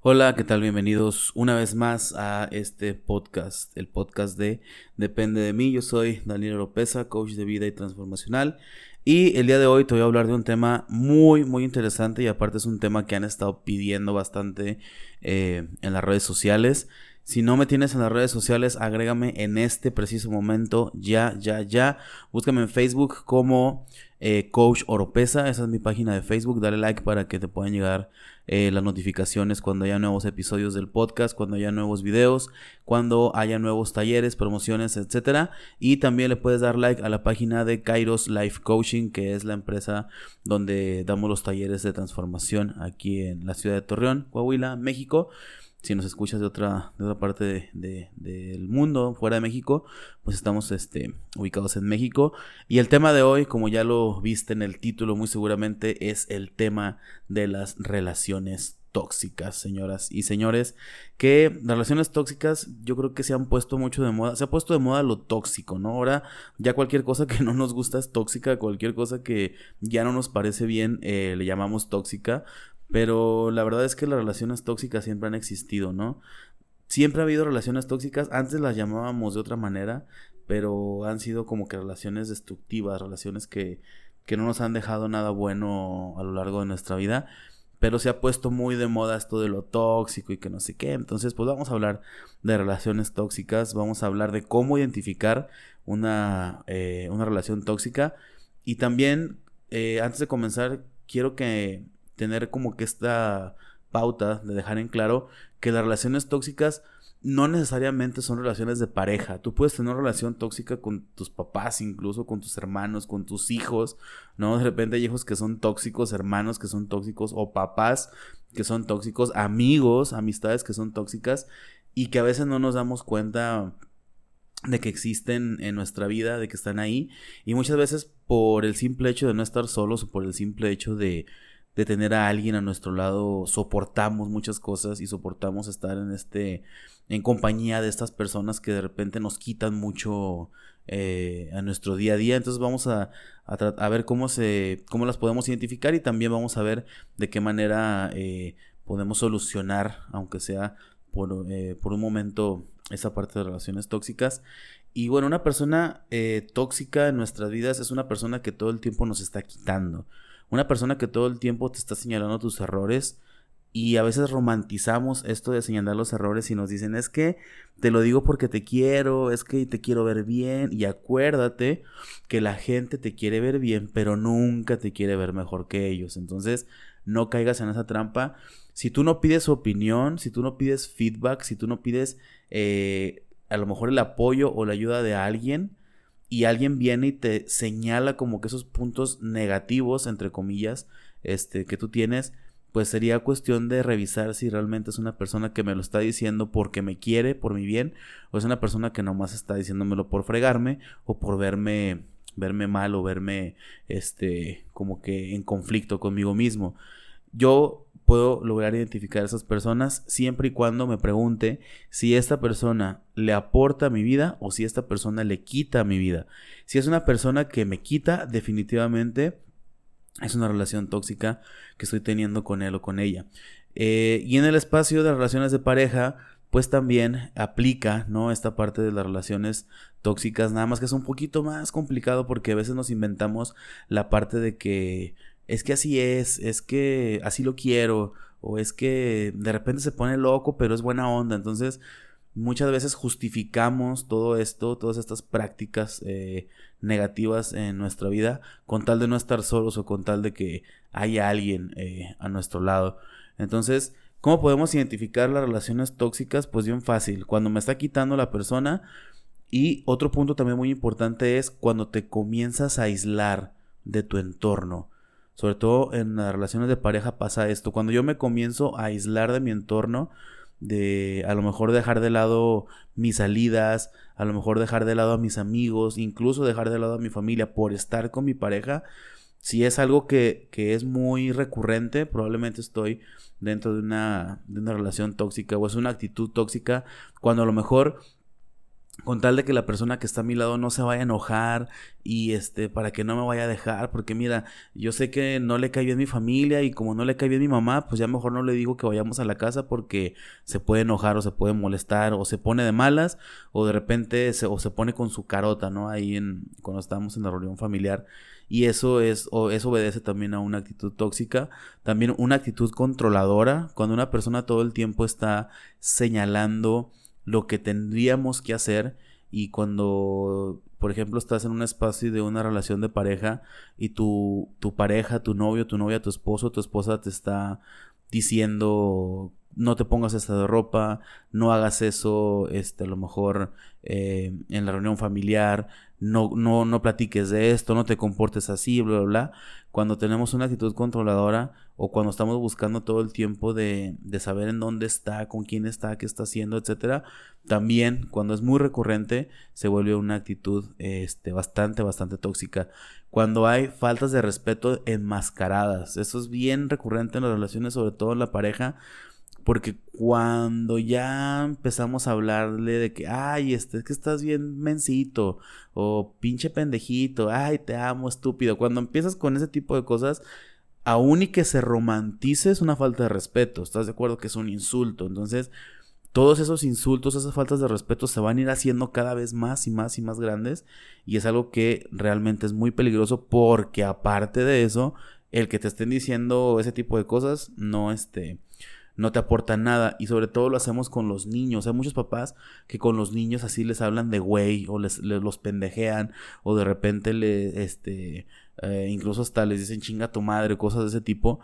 Hola, ¿qué tal? Bienvenidos una vez más a este podcast, el podcast de Depende de mí. Yo soy Daniel Oropesa, coach de vida y transformacional. Y el día de hoy te voy a hablar de un tema muy, muy interesante y aparte es un tema que han estado pidiendo bastante eh, en las redes sociales. Si no me tienes en las redes sociales, agrégame en este preciso momento, ya, ya, ya. Búscame en Facebook como eh, Coach Oropesa, esa es mi página de Facebook. Dale like para que te puedan llegar eh, las notificaciones cuando haya nuevos episodios del podcast, cuando haya nuevos videos, cuando haya nuevos talleres, promociones, etcétera. Y también le puedes dar like a la página de Kairos Life Coaching, que es la empresa donde damos los talleres de transformación aquí en la ciudad de Torreón, Coahuila, México si nos escuchas de otra, de otra parte de, del mundo, fuera de México, pues estamos este, ubicados en México. Y el tema de hoy, como ya lo viste en el título muy seguramente, es el tema de las relaciones tóxicas, señoras y señores, que las relaciones tóxicas yo creo que se han puesto mucho de moda, se ha puesto de moda lo tóxico, ¿no? Ahora ya cualquier cosa que no nos gusta es tóxica, cualquier cosa que ya no nos parece bien eh, le llamamos tóxica, pero la verdad es que las relaciones tóxicas siempre han existido, ¿no? Siempre ha habido relaciones tóxicas, antes las llamábamos de otra manera, pero han sido como que relaciones destructivas, relaciones que, que no nos han dejado nada bueno a lo largo de nuestra vida, pero se ha puesto muy de moda esto de lo tóxico y que no sé qué, entonces pues vamos a hablar de relaciones tóxicas, vamos a hablar de cómo identificar una, eh, una relación tóxica y también eh, antes de comenzar quiero que tener como que esta pauta de dejar en claro que las relaciones tóxicas no necesariamente son relaciones de pareja. Tú puedes tener una relación tóxica con tus papás, incluso con tus hermanos, con tus hijos, ¿no? De repente hay hijos que son tóxicos, hermanos que son tóxicos, o papás que son tóxicos, amigos, amistades que son tóxicas, y que a veces no nos damos cuenta de que existen en nuestra vida, de que están ahí, y muchas veces por el simple hecho de no estar solos o por el simple hecho de de tener a alguien a nuestro lado, soportamos muchas cosas y soportamos estar en este, en compañía de estas personas que de repente nos quitan mucho eh, a nuestro día a día. Entonces vamos a, a, ver cómo se, cómo las podemos identificar y también vamos a ver de qué manera eh, podemos solucionar, aunque sea por, eh, por un momento, esa parte de relaciones tóxicas. Y bueno, una persona tóxica en nuestras vidas es una persona que todo el tiempo nos está quitando. Una persona que todo el tiempo te está señalando tus errores y a veces romantizamos esto de señalar los errores y nos dicen es que te lo digo porque te quiero, es que te quiero ver bien y acuérdate que la gente te quiere ver bien pero nunca te quiere ver mejor que ellos. Entonces no caigas en esa trampa. Si tú no pides opinión, si tú no pides feedback, si tú no pides eh, a lo mejor el apoyo o la ayuda de alguien, y alguien viene y te señala como que esos puntos negativos, entre comillas, este, que tú tienes, pues sería cuestión de revisar si realmente es una persona que me lo está diciendo porque me quiere, por mi bien, o es una persona que nomás está diciéndomelo por fregarme o por verme verme mal o verme este como que en conflicto conmigo mismo. Yo puedo lograr identificar a esas personas siempre y cuando me pregunte si esta persona le aporta a mi vida o si esta persona le quita a mi vida. Si es una persona que me quita, definitivamente es una relación tóxica que estoy teniendo con él o con ella. Eh, y en el espacio de relaciones de pareja, pues también aplica, ¿no? Esta parte de las relaciones tóxicas, nada más que es un poquito más complicado porque a veces nos inventamos la parte de que es que así es, es que así lo quiero, o es que de repente se pone loco, pero es buena onda. Entonces, muchas veces justificamos todo esto, todas estas prácticas eh, negativas en nuestra vida, con tal de no estar solos o con tal de que haya alguien eh, a nuestro lado. Entonces, ¿cómo podemos identificar las relaciones tóxicas? Pues bien fácil, cuando me está quitando la persona. Y otro punto también muy importante es cuando te comienzas a aislar de tu entorno. Sobre todo en las relaciones de pareja pasa esto. Cuando yo me comienzo a aislar de mi entorno, de a lo mejor dejar de lado mis salidas, a lo mejor dejar de lado a mis amigos, incluso dejar de lado a mi familia por estar con mi pareja, si es algo que, que es muy recurrente, probablemente estoy dentro de una, de una relación tóxica o es una actitud tóxica, cuando a lo mejor con tal de que la persona que está a mi lado no se vaya a enojar y este para que no me vaya a dejar porque mira yo sé que no le cae bien mi familia y como no le cae bien mi mamá pues ya mejor no le digo que vayamos a la casa porque se puede enojar o se puede molestar o se pone de malas o de repente se, o se pone con su carota no ahí en cuando estamos en la reunión familiar. Y eso es o eso obedece también a una actitud tóxica también una actitud controladora cuando una persona todo el tiempo está señalando lo que tendríamos que hacer y cuando, por ejemplo, estás en un espacio de una relación de pareja y tu, tu pareja, tu novio, tu novia, tu esposo, tu esposa te está diciendo no te pongas esta de ropa, no hagas eso, este, a lo mejor eh, en la reunión familiar, no, no, no platiques de esto, no te comportes así, bla, bla, bla. Cuando tenemos una actitud controladora o cuando estamos buscando todo el tiempo de, de saber en dónde está, con quién está, qué está haciendo, etcétera, también cuando es muy recurrente se vuelve una actitud este, bastante, bastante tóxica. Cuando hay faltas de respeto enmascaradas, eso es bien recurrente en las relaciones, sobre todo en la pareja porque cuando ya empezamos a hablarle de que, ay, este, es que estás bien mencito, o pinche pendejito, ay, te amo, estúpido. Cuando empiezas con ese tipo de cosas, aún y que se romantice es una falta de respeto. ¿Estás de acuerdo que es un insulto? Entonces, todos esos insultos, esas faltas de respeto se van a ir haciendo cada vez más y más y más grandes. Y es algo que realmente es muy peligroso porque aparte de eso, el que te estén diciendo ese tipo de cosas, no este no te aporta nada y sobre todo lo hacemos con los niños. Hay muchos papás que con los niños así les hablan de güey o les, los pendejean o de repente le, este, eh, incluso hasta les dicen chinga tu madre, cosas de ese tipo.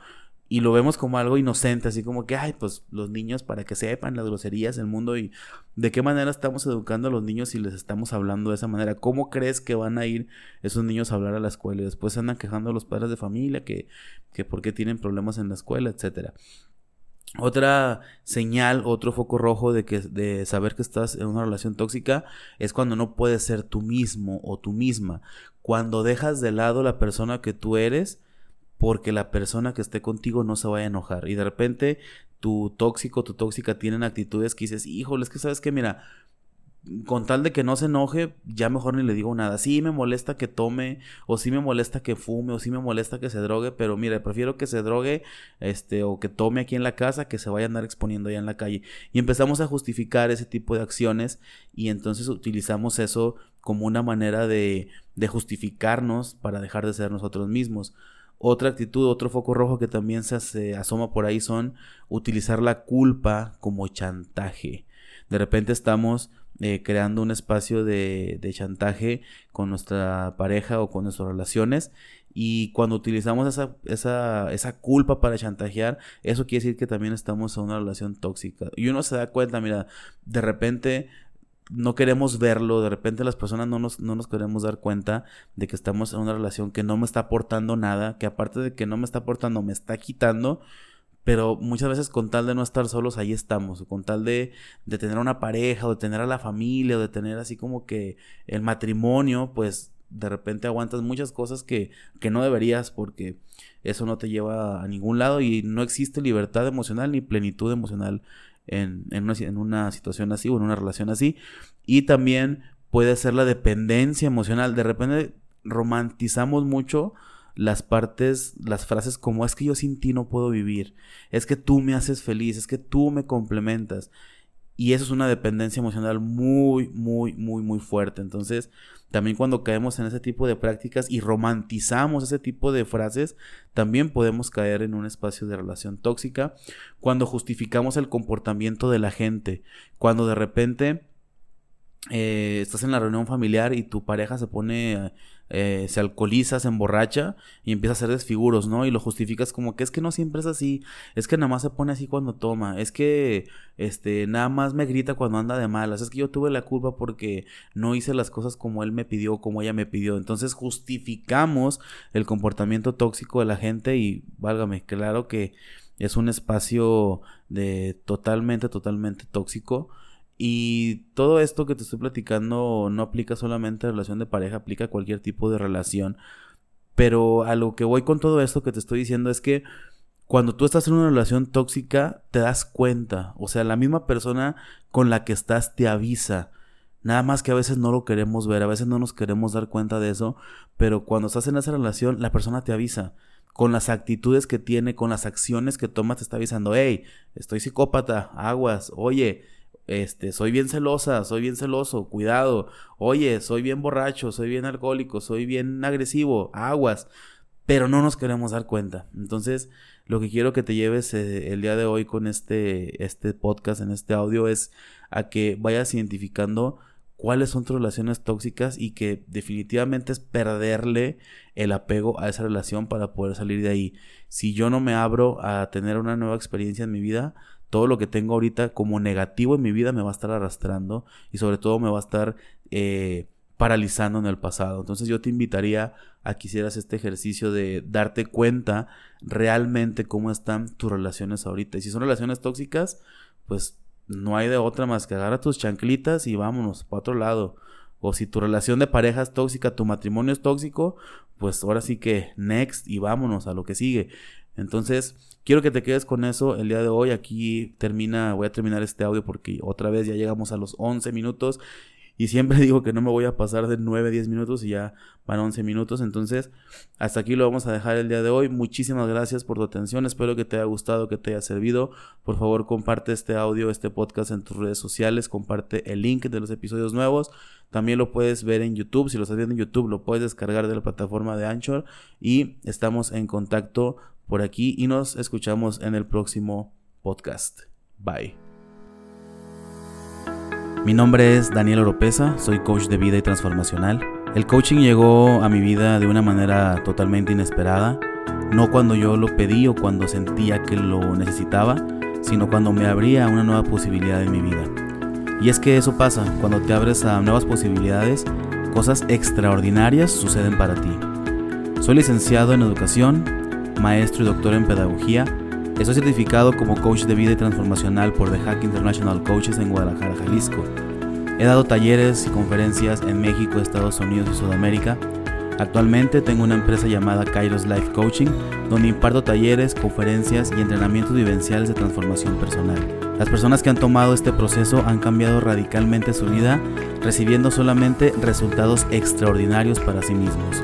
Y lo vemos como algo inocente, así como que, ay, pues los niños para que sepan las groserías del mundo y de qué manera estamos educando a los niños si les estamos hablando de esa manera. ¿Cómo crees que van a ir esos niños a hablar a la escuela? Y después andan quejando a los padres de familia que, que por qué tienen problemas en la escuela, etcétera. Otra señal, otro foco rojo de que de saber que estás en una relación tóxica es cuando no puedes ser tú mismo o tú misma. Cuando dejas de lado la persona que tú eres porque la persona que esté contigo no se vaya a enojar. Y de repente tu tóxico, tu tóxica tienen actitudes que dices, "Híjole, es que sabes que mira, con tal de que no se enoje, ya mejor ni le digo nada. Sí me molesta que tome, o sí me molesta que fume, o sí me molesta que se drogue, pero mire, prefiero que se drogue, este, o que tome aquí en la casa, que se vaya a andar exponiendo allá en la calle. Y empezamos a justificar ese tipo de acciones, y entonces utilizamos eso como una manera de, de justificarnos para dejar de ser nosotros mismos. Otra actitud, otro foco rojo que también se asoma por ahí son utilizar la culpa como chantaje. De repente estamos eh, creando un espacio de, chantaje con nuestra pareja o con nuestras relaciones. Y cuando utilizamos esa, esa, esa culpa para chantajear, eso quiere decir que también estamos en una relación tóxica. Y uno se da cuenta, mira, de repente no queremos verlo, de repente las personas no nos, no nos queremos dar cuenta de que estamos en una relación que no me está aportando nada, que aparte de que no me está aportando, me está quitando pero muchas veces con tal de no estar solos, ahí estamos, con tal de, de tener una pareja, o de tener a la familia, o de tener así como que el matrimonio, pues de repente aguantas muchas cosas que, que no deberías porque eso no te lleva a ningún lado y no existe libertad emocional ni plenitud emocional en, en, una, en una situación así o en una relación así. Y también puede ser la dependencia emocional. De repente romantizamos mucho las partes, las frases como es que yo sin ti no puedo vivir, es que tú me haces feliz, es que tú me complementas. Y eso es una dependencia emocional muy, muy, muy, muy fuerte. Entonces, también cuando caemos en ese tipo de prácticas y romantizamos ese tipo de frases, también podemos caer en un espacio de relación tóxica. Cuando justificamos el comportamiento de la gente, cuando de repente eh, estás en la reunión familiar y tu pareja se pone eh, se alcoholiza, se emborracha y empieza a hacer desfiguros, ¿no? Y lo justificas como que es que no siempre es así, es que nada más se pone así cuando toma, es que este nada más me grita cuando anda de malas, es que yo tuve la culpa porque no hice las cosas como él me pidió, como ella me pidió. Entonces justificamos el comportamiento tóxico de la gente y válgame, claro que es un espacio de totalmente, totalmente tóxico y todo esto que te estoy platicando no aplica solamente a relación de pareja, aplica a cualquier tipo de relación. Pero a lo que voy con todo esto que te estoy diciendo es que cuando tú estás en una relación tóxica, te das cuenta. O sea, la misma persona con la que estás te avisa. Nada más que a veces no lo queremos ver, a veces no nos queremos dar cuenta de eso, pero cuando estás en esa relación, la persona te avisa. Con las actitudes que tiene, con las acciones que toma, te está avisando, hey, estoy psicópata, aguas, oye, este, soy bien celosa, soy bien celoso, cuidado, oye, soy bien borracho, soy bien alcohólico, soy bien agresivo, aguas, pero no nos queremos dar cuenta. Entonces, lo que quiero que te lleves eh, el día de hoy con este, este podcast, en este audio, es a que vayas identificando cuáles son tus relaciones tóxicas y que definitivamente es perderle el apego a esa relación para poder salir de ahí. Si yo no me abro a tener una nueva experiencia en mi vida, todo lo que tengo ahorita como negativo en mi vida me va a estar arrastrando y sobre todo me va a estar eh, paralizando en el pasado. Entonces yo te invitaría a que hicieras este ejercicio de darte cuenta realmente cómo están tus relaciones ahorita. Y si son relaciones tóxicas, pues no hay de otra más que agarrar tus chanclitas y vámonos para otro lado. O si tu relación de pareja es tóxica, tu matrimonio es tóxico, pues ahora sí que next y vámonos a lo que sigue. Entonces, quiero que te quedes con eso el día de hoy. Aquí termina, voy a terminar este audio porque otra vez ya llegamos a los 11 minutos y siempre digo que no me voy a pasar de 9, 10 minutos y ya van 11 minutos. Entonces, hasta aquí lo vamos a dejar el día de hoy. Muchísimas gracias por tu atención. Espero que te haya gustado, que te haya servido. Por favor, comparte este audio, este podcast en tus redes sociales. Comparte el link de los episodios nuevos. También lo puedes ver en YouTube. Si lo estás viendo en YouTube, lo puedes descargar de la plataforma de Anchor. Y estamos en contacto por aquí y nos escuchamos en el próximo podcast. Bye. Mi nombre es Daniel Oropesa, soy coach de vida y transformacional. El coaching llegó a mi vida de una manera totalmente inesperada, no cuando yo lo pedí o cuando sentía que lo necesitaba, sino cuando me abría una nueva posibilidad en mi vida. Y es que eso pasa, cuando te abres a nuevas posibilidades, cosas extraordinarias suceden para ti. Soy licenciado en educación, maestro y doctor en pedagogía Estoy certificado como coach de vida y transformacional por The Hack International Coaches en Guadalajara, Jalisco. He dado talleres y conferencias en México, Estados Unidos y Sudamérica. Actualmente tengo una empresa llamada Kairos Life Coaching, donde imparto talleres, conferencias y entrenamientos vivenciales de transformación personal. Las personas que han tomado este proceso han cambiado radicalmente su vida, recibiendo solamente resultados extraordinarios para sí mismos.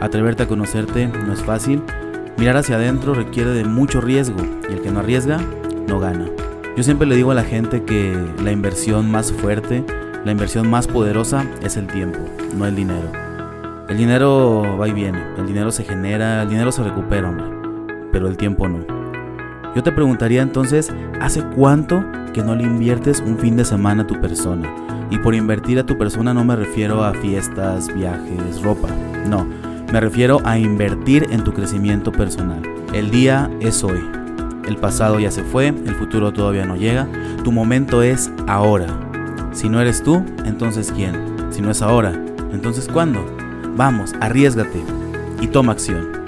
Atreverte a conocerte no es fácil, Mirar hacia adentro requiere de mucho riesgo y el que no arriesga, no gana. Yo siempre le digo a la gente que la inversión más fuerte, la inversión más poderosa es el tiempo, no el dinero. El dinero va y viene, el dinero se genera, el dinero se recupera, hombre, pero el tiempo no. Yo te preguntaría entonces, ¿hace cuánto que no le inviertes un fin de semana a tu persona? Y por invertir a tu persona no me refiero a fiestas, viajes, ropa, no me refiero a invertir en tu crecimiento personal. El día es hoy. El pasado ya se fue, el futuro todavía no llega. Tu momento es ahora. Si no eres tú, entonces ¿quién? Si no es ahora, entonces ¿cuándo? Vamos, arriesgate y toma acción.